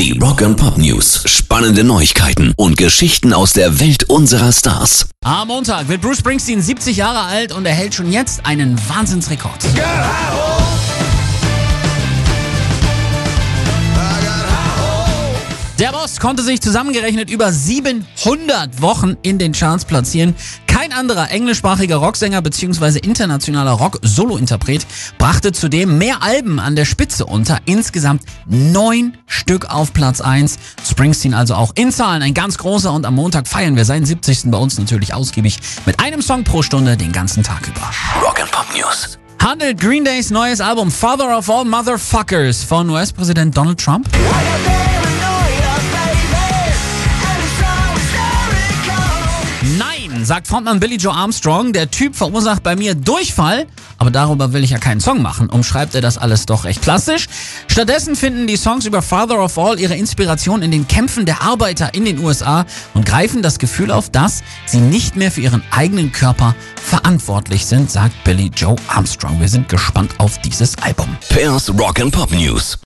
Die Rock and Pop News. Spannende Neuigkeiten und Geschichten aus der Welt unserer Stars. Am Montag wird Bruce Springsteen 70 Jahre alt und erhält schon jetzt einen Wahnsinnsrekord. Der Boss konnte sich zusammengerechnet über 700 Wochen in den Charts platzieren. Kein anderer englischsprachiger Rocksänger bzw. internationaler Rock-Solo-Interpret brachte zudem mehr Alben an der Spitze unter. Insgesamt neun Stück auf Platz 1. Springsteen also auch in Zahlen ein ganz großer und am Montag feiern wir seinen 70. bei uns natürlich ausgiebig mit einem Song pro Stunde den ganzen Tag über. Rock and Pop News. Handelt Green Days neues Album Father of All Motherfuckers von US-Präsident Donald Trump? Nein, sagt Frontmann Billy Joe Armstrong, der Typ verursacht bei mir Durchfall, aber darüber will ich ja keinen Song machen. Umschreibt er das alles doch recht plastisch. Stattdessen finden die Songs über Father of All ihre Inspiration in den Kämpfen der Arbeiter in den USA und greifen das Gefühl auf, dass sie nicht mehr für ihren eigenen Körper verantwortlich sind, sagt Billy Joe Armstrong. Wir sind gespannt auf dieses Album. Pairs Rock and Pop News.